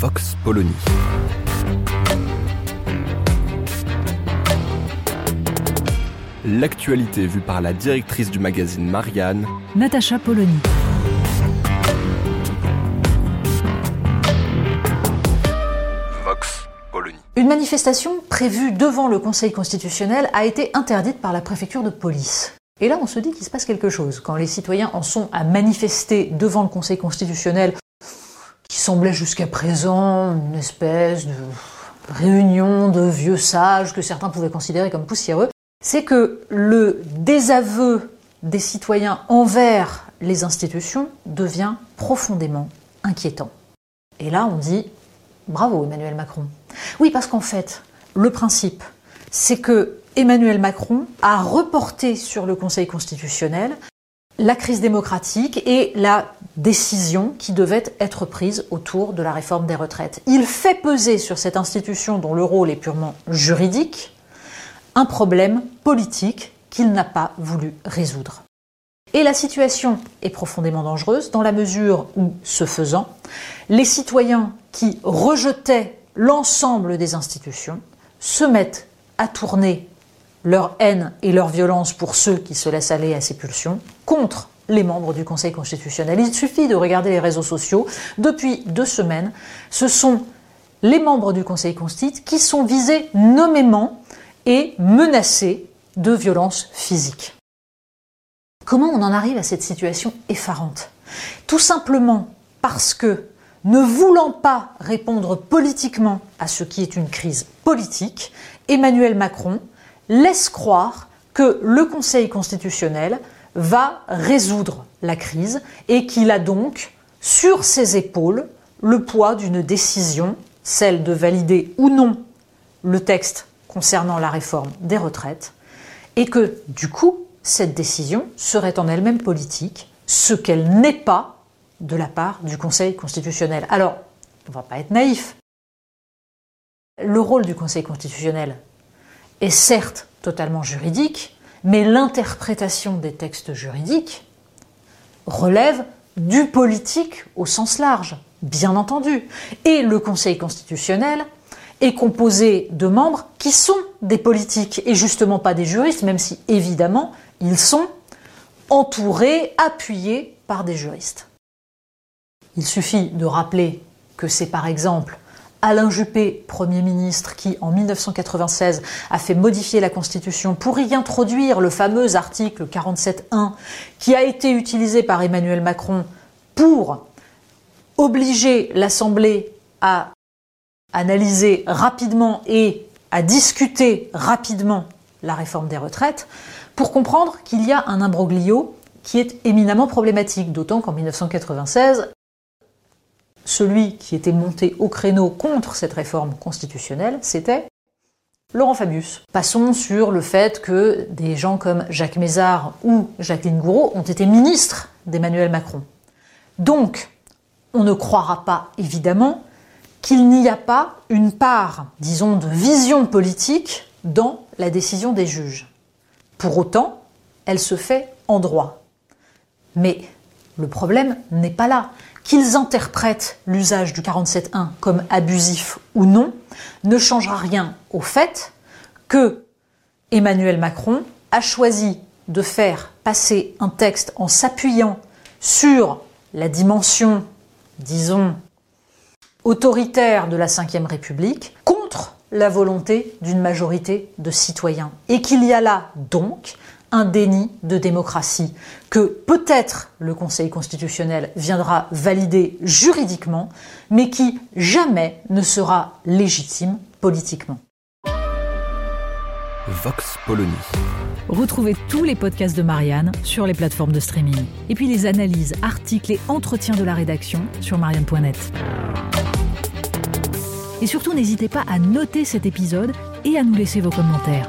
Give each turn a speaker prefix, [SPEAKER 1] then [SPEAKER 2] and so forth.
[SPEAKER 1] Vox Polony. L'actualité vue par la directrice du magazine Marianne,
[SPEAKER 2] Natacha Polony.
[SPEAKER 1] Vox Polony.
[SPEAKER 3] Une manifestation prévue devant le Conseil constitutionnel a été interdite par la préfecture de police. Et là, on se dit qu'il se passe quelque chose. Quand les citoyens en sont à manifester devant le Conseil constitutionnel, qui semblait jusqu'à présent une espèce de réunion de vieux sages que certains pouvaient considérer comme poussiéreux, c'est que le désaveu des citoyens envers les institutions devient profondément inquiétant. Et là, on dit bravo Emmanuel Macron. Oui, parce qu'en fait, le principe, c'est que Emmanuel Macron a reporté sur le Conseil constitutionnel la crise démocratique et la décision qui devait être prise autour de la réforme des retraites. Il fait peser sur cette institution dont le rôle est purement juridique un problème politique qu'il n'a pas voulu résoudre. Et la situation est profondément dangereuse dans la mesure où, ce faisant, les citoyens qui rejetaient l'ensemble des institutions se mettent à tourner leur haine et leur violence pour ceux qui se laissent aller à ces pulsions contre les membres du Conseil constitutionnel. Il suffit de regarder les réseaux sociaux. Depuis deux semaines, ce sont les membres du Conseil constitutionnel qui sont visés nommément et menacés de violences physiques. Comment on en arrive à cette situation effarante? Tout simplement parce que, ne voulant pas répondre politiquement à ce qui est une crise politique, Emmanuel Macron laisse croire que le Conseil constitutionnel va résoudre la crise et qu'il a donc sur ses épaules le poids d'une décision, celle de valider ou non le texte concernant la réforme des retraites, et que du coup, cette décision serait en elle-même politique, ce qu'elle n'est pas de la part du Conseil constitutionnel. Alors, on ne va pas être naïf. Le rôle du Conseil constitutionnel est certes totalement juridique, mais l'interprétation des textes juridiques relève du politique au sens large, bien entendu. Et le Conseil constitutionnel est composé de membres qui sont des politiques et justement pas des juristes, même si évidemment ils sont entourés, appuyés par des juristes. Il suffit de rappeler que c'est par exemple Alain Juppé, Premier ministre, qui en 1996 a fait modifier la Constitution pour y introduire le fameux article 47.1 qui a été utilisé par Emmanuel Macron pour obliger l'Assemblée à analyser rapidement et à discuter rapidement la réforme des retraites, pour comprendre qu'il y a un imbroglio qui est éminemment problématique, d'autant qu'en 1996, celui qui était monté au créneau contre cette réforme constitutionnelle, c'était Laurent Fabius. Passons sur le fait que des gens comme Jacques Mézard ou Jacqueline Gouraud ont été ministres d'Emmanuel Macron. Donc, on ne croira pas, évidemment, qu'il n'y a pas une part, disons, de vision politique dans la décision des juges. Pour autant, elle se fait en droit. Mais le problème n'est pas là. Qu'ils interprètent l'usage du 47.1 comme abusif ou non ne changera rien au fait que Emmanuel Macron a choisi de faire passer un texte en s'appuyant sur la dimension, disons, autoritaire de la Ve République contre la volonté d'une majorité de citoyens. Et qu'il y a là donc un déni de démocratie que peut-être le Conseil constitutionnel viendra valider juridiquement, mais qui jamais ne sera légitime politiquement.
[SPEAKER 1] Vox Polony.
[SPEAKER 3] Retrouvez tous les podcasts de Marianne sur les plateformes de streaming. Et puis les analyses, articles et entretiens de la rédaction sur marianne.net. Et surtout, n'hésitez pas à noter cet épisode et à nous laisser vos commentaires.